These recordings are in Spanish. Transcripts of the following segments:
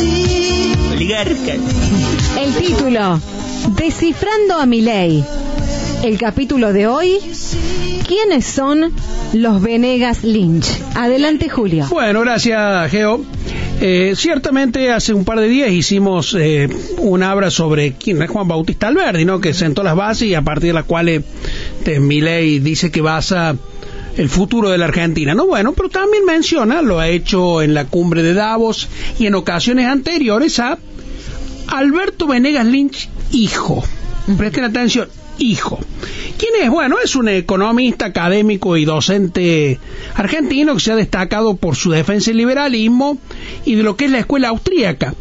Oligarcas. El título, Descifrando a Milei. El capítulo de hoy, ¿quiénes son los Venegas Lynch? Adelante, Julio. Bueno, gracias, Geo. Eh, ciertamente hace un par de días hicimos eh, una obra sobre quién es Juan Bautista Alberdi, ¿no? que sentó las bases y a partir de las cuales eh, Milei dice que basa el futuro de la Argentina. No, bueno, pero también menciona, lo ha hecho en la cumbre de Davos y en ocasiones anteriores a Alberto Venegas Lynch, hijo. Presten atención, hijo. ¿Quién es? Bueno, es un economista, académico y docente argentino que se ha destacado por su defensa del liberalismo y de lo que es la escuela austríaca.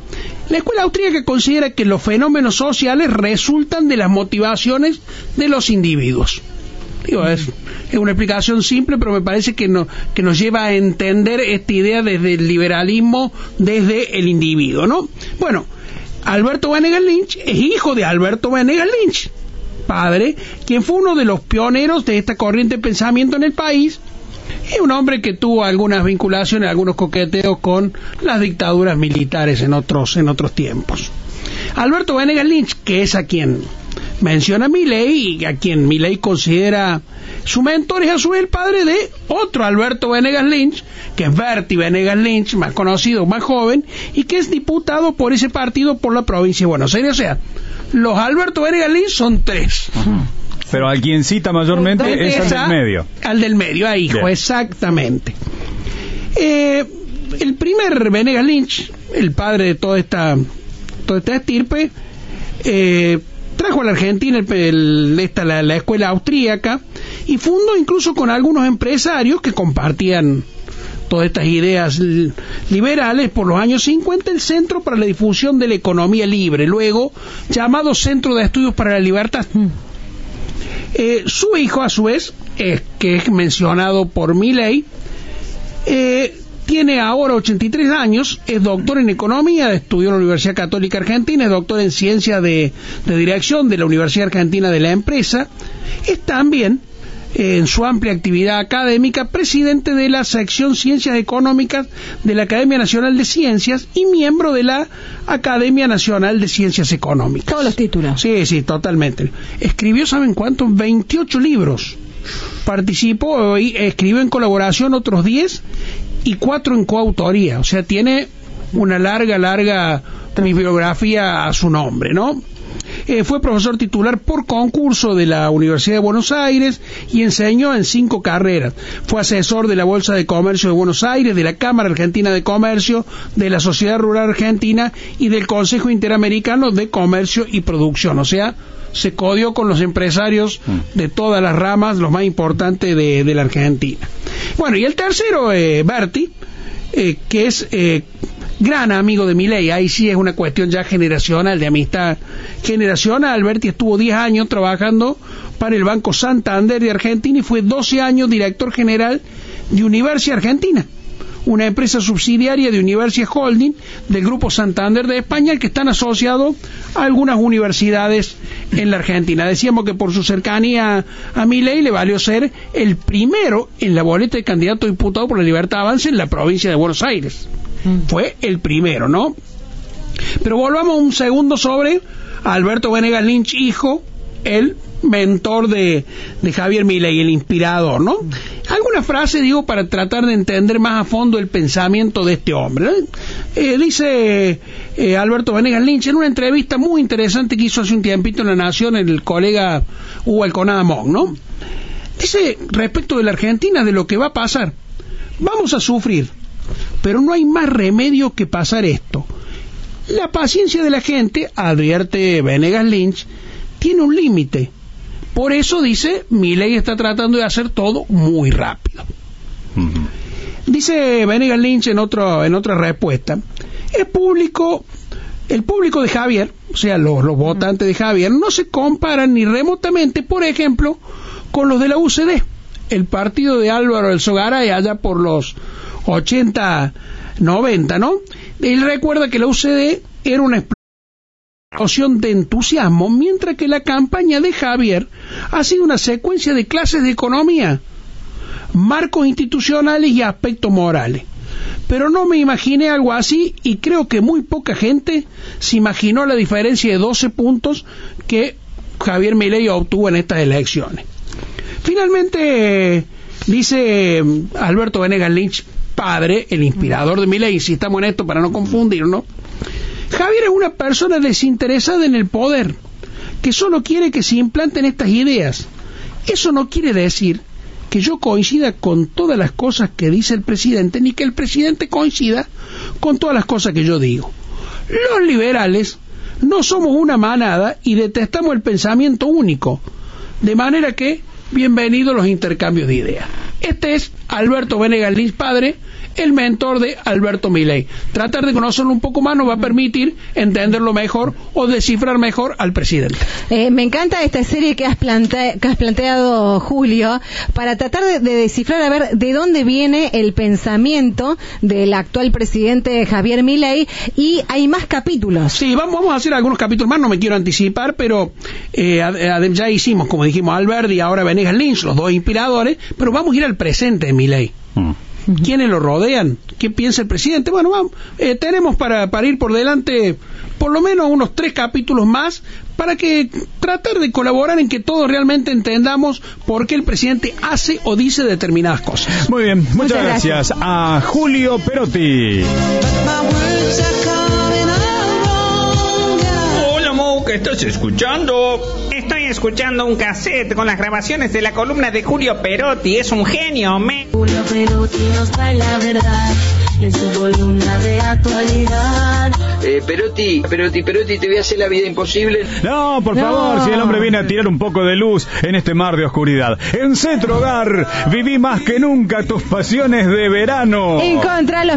La escuela austríaca considera que los fenómenos sociales resultan de las motivaciones de los individuos. Digo, es, una explicación simple, pero me parece que, no, que nos lleva a entender esta idea desde el liberalismo, desde el individuo, ¿no? Bueno, Alberto Venegas Lynch es hijo de Alberto Venegas Lynch, padre, quien fue uno de los pioneros de esta corriente de pensamiento en el país. Es un hombre que tuvo algunas vinculaciones, algunos coqueteos con las dictaduras militares en otros, en otros tiempos. Alberto Venegas Lynch, que es a quien menciona Milei y a quien Milei considera su mentor es a su vez el padre de otro Alberto Venegas Lynch, que es Berti Venegas Lynch, más conocido, más joven, y que es diputado por ese partido por la provincia de Buenos Aires. O sea, los Alberto Venegas Lynch son tres. Pero al quien cita mayormente es al del medio. Al del medio, a hijo, Bien. exactamente. Eh, el primer Venegas Lynch, el padre de toda esta, toda esta estirpe, eh, trajo a la Argentina el- el- esta, la, la escuela austríaca y fundó incluso con algunos empresarios que compartían todas estas ideas liberales por los años 50 el Centro para la Difusión de la Economía Libre, luego llamado Centro de Estudios para la Libertad. Eh, su hijo, a su vez, eh, que es mencionado por Milley, eh, tiene ahora 83 años, es doctor en economía, estudió en la Universidad Católica Argentina, es doctor en ciencia de, de dirección de la Universidad Argentina de la Empresa, es también, eh, en su amplia actividad académica, presidente de la sección Ciencias Económicas de la Academia Nacional de Ciencias y miembro de la Academia Nacional de Ciencias Económicas. Todos los títulos. Sí, sí, totalmente. Escribió, ¿saben cuántos? 28 libros. Participó y escribió en colaboración otros 10 y 4 en coautoría. O sea, tiene una larga, larga bibliografía a su nombre, ¿no? Eh, fue profesor titular por concurso de la Universidad de Buenos Aires y enseñó en cinco carreras. Fue asesor de la Bolsa de Comercio de Buenos Aires, de la Cámara Argentina de Comercio, de la Sociedad Rural Argentina y del Consejo Interamericano de Comercio y Producción. O sea, se codió con los empresarios de todas las ramas, los más importantes de, de la Argentina. Bueno, y el tercero, eh, Berti, eh, que es eh, gran amigo de Milei, ahí sí es una cuestión ya generacional, de amistad generacional. Berti estuvo 10 años trabajando para el Banco Santander de Argentina y fue 12 años director general de Universidad Argentina, una empresa subsidiaria de Universidad Holding del Grupo Santander de España, que están asociados a algunas universidades en la Argentina. Decíamos que por su cercanía a Milei le valió ser el primero en la boleta de candidato a diputado por la Libertad Avance en la provincia de Buenos Aires. Fue el primero, ¿no? Pero volvamos un segundo sobre Alberto Venegas Lynch, hijo, el mentor de, de Javier Milei, el inspirador, ¿no? Alguna frase, digo, para tratar de entender más a fondo el pensamiento de este hombre. ¿no? Eh, dice eh, Alberto Venegas Lynch en una entrevista muy interesante que hizo hace un tiempito en La Nación el colega Hugo Alconada Mon, ¿no? Dice respecto de la Argentina, de lo que va a pasar. Vamos a sufrir, pero no hay más remedio que pasar esto. La paciencia de la gente, advierte Venegas Lynch, tiene un límite. Por eso dice, mi ley está tratando de hacer todo muy rápido. Dice Venegas Lynch en, otro, en otra respuesta, el público, el público de Javier, o sea, los, los votantes de Javier, no se comparan ni remotamente, por ejemplo, con los de la UCD, el partido de Álvaro del Sogaray allá por los 80, 90, ¿no? Él recuerda que la UCD era una explosión de entusiasmo, mientras que la campaña de Javier ha sido una secuencia de clases de economía, marcos institucionales y aspectos morales. pero no me imaginé algo así y creo que muy poca gente se imaginó la diferencia de 12 puntos que Javier Milei obtuvo en estas elecciones. Finalmente, dice Alberto Venegas Lynch, padre, el inspirador de Milei, insistamos en esto para no confundirnos, Javier es una persona desinteresada en el poder, que solo quiere que se implanten estas ideas. Eso no quiere decir que yo coincida con todas las cosas que dice el presidente, ni que el presidente coincida con todas las cosas que yo digo. Los liberales no somos una manada y detestamos el pensamiento único. De manera que, bienvenidos los intercambios de ideas. Este es Alberto Venegas Lins padre, el mentor de Alberto Milei. Tratar de conocerlo un poco más nos va a permitir entenderlo mejor o descifrar mejor al presidente. Eh, me encanta esta serie que has, que has planteado, Julio, para tratar de, descifrar a ver de dónde viene el pensamiento del actual presidente Javier Milei y hay más capítulos. Sí, vamos, a hacer algunos capítulos más, no me quiero anticipar, pero eh, ya hicimos, como dijimos, Albert y ahora Venegas Lynch, los dos inspiradores, pero vamos a ir al presente de Milei. Mm. ¿Quiénes lo rodean? ¿Qué piensa el presidente? Bueno, vamos, eh, tenemos para, para ir por delante por lo menos unos tres capítulos más para que tratar de colaborar en que todos realmente entendamos por qué el presidente hace o dice determinadas cosas. Muy bien, muchas, gracias a Julio Perotti. Estás escuchando? Estoy escuchando un cassette con las grabaciones de la columna de Julio Perotti. Es un genio, me. Julio Perotti nos trae la verdad en su columna de actualidad. Eh, Perotti, Perotti, Perotti, te voy a hacer la vida imposible. No, por favor, si el hombre viene a tirar un poco de luz en este mar de oscuridad. En Centro Hogar, viví más que nunca tus pasiones de verano. Encontrá los